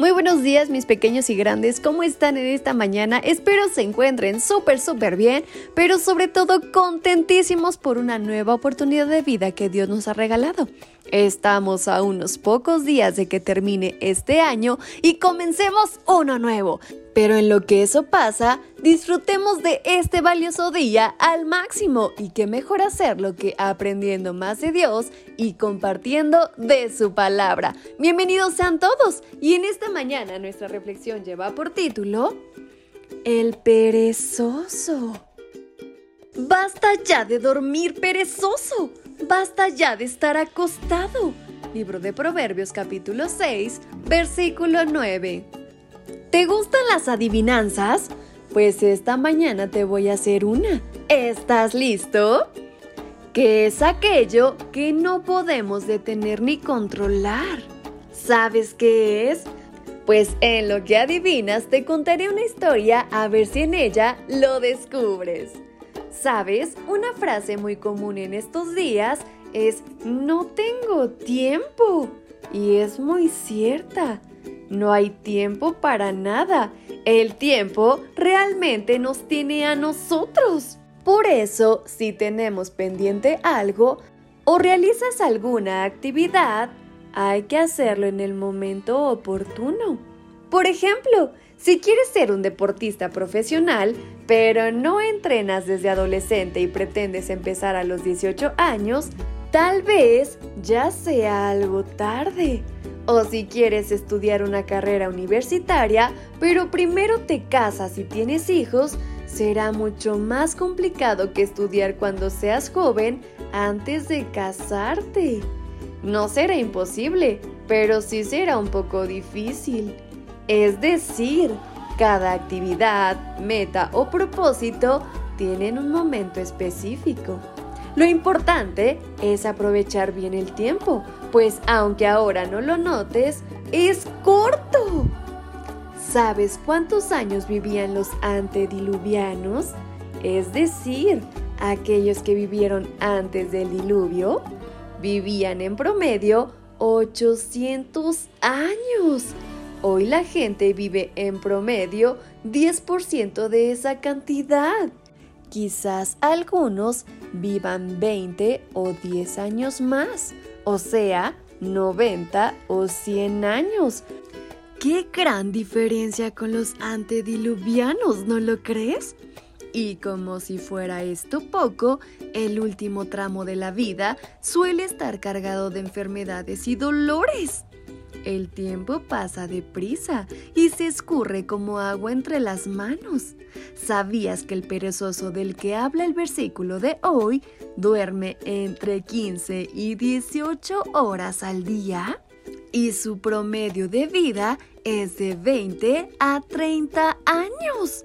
Muy buenos días mis pequeños y grandes, ¿cómo están en esta mañana? Espero se encuentren súper súper bien, pero sobre todo contentísimos por una nueva oportunidad de vida que Dios nos ha regalado. Estamos a unos pocos días de que termine este año y comencemos uno nuevo. Pero en lo que eso pasa, disfrutemos de este valioso día al máximo y qué mejor hacerlo que aprendiendo más de Dios y compartiendo de su palabra. Bienvenidos sean todos y en esta mañana nuestra reflexión lleva por título El perezoso. Basta ya de dormir perezoso. Basta ya de estar acostado. Libro de Proverbios capítulo 6, versículo 9. ¿Te gustan las adivinanzas? Pues esta mañana te voy a hacer una. ¿Estás listo? ¿Qué es aquello que no podemos detener ni controlar? ¿Sabes qué es? Pues en lo que adivinas te contaré una historia a ver si en ella lo descubres. ¿Sabes? Una frase muy común en estos días es no tengo tiempo. Y es muy cierta. No hay tiempo para nada. El tiempo realmente nos tiene a nosotros. Por eso, si tenemos pendiente algo o realizas alguna actividad, hay que hacerlo en el momento oportuno. Por ejemplo, si quieres ser un deportista profesional, pero no entrenas desde adolescente y pretendes empezar a los 18 años, tal vez ya sea algo tarde. O si quieres estudiar una carrera universitaria, pero primero te casas y tienes hijos, será mucho más complicado que estudiar cuando seas joven antes de casarte. No será imposible, pero sí será un poco difícil. Es decir, cada actividad, meta o propósito tienen un momento específico. Lo importante es aprovechar bien el tiempo, pues aunque ahora no lo notes, es corto. ¿Sabes cuántos años vivían los antediluvianos? Es decir, aquellos que vivieron antes del diluvio, vivían en promedio 800 años. Hoy la gente vive en promedio 10% de esa cantidad. Quizás algunos vivan 20 o 10 años más, o sea, 90 o 100 años. ¡Qué gran diferencia con los antediluvianos, ¿no lo crees? Y como si fuera esto poco, el último tramo de la vida suele estar cargado de enfermedades y dolores. El tiempo pasa deprisa y se escurre como agua entre las manos. ¿Sabías que el perezoso del que habla el versículo de hoy duerme entre 15 y 18 horas al día? Y su promedio de vida es de 20 a 30 años.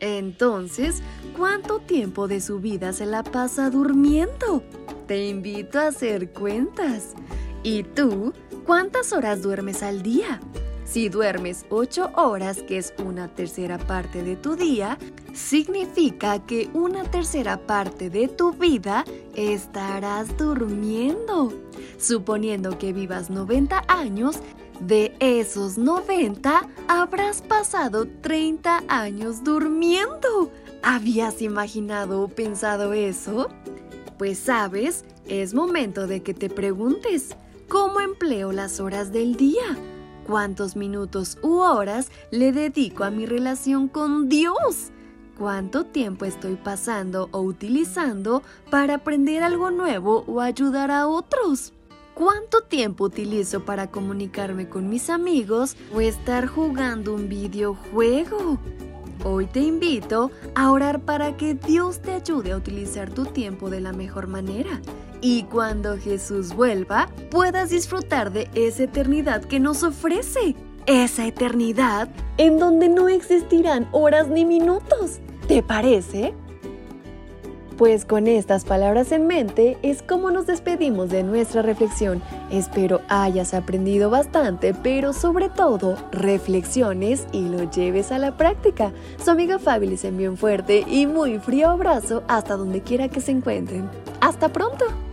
Entonces, ¿cuánto tiempo de su vida se la pasa durmiendo? Te invito a hacer cuentas. ¿Y tú cuántas horas duermes al día? Si duermes 8 horas, que es una tercera parte de tu día, significa que una tercera parte de tu vida estarás durmiendo. Suponiendo que vivas 90 años, de esos 90 habrás pasado 30 años durmiendo. ¿Habías imaginado o pensado eso? Pues sabes, es momento de que te preguntes, ¿Cómo empleo las horas del día? ¿Cuántos minutos u horas le dedico a mi relación con Dios? ¿Cuánto tiempo estoy pasando o utilizando para aprender algo nuevo o ayudar a otros? ¿Cuánto tiempo utilizo para comunicarme con mis amigos o estar jugando un videojuego? Hoy te invito a orar para que Dios te ayude a utilizar tu tiempo de la mejor manera y cuando Jesús vuelva puedas disfrutar de esa eternidad que nos ofrece. Esa eternidad en donde no existirán horas ni minutos. ¿Te parece? Pues con estas palabras en mente es como nos despedimos de nuestra reflexión. Espero hayas aprendido bastante, pero sobre todo reflexiones y lo lleves a la práctica. Su amiga Fabi les envía un fuerte y muy frío abrazo hasta donde quiera que se encuentren. ¡Hasta pronto!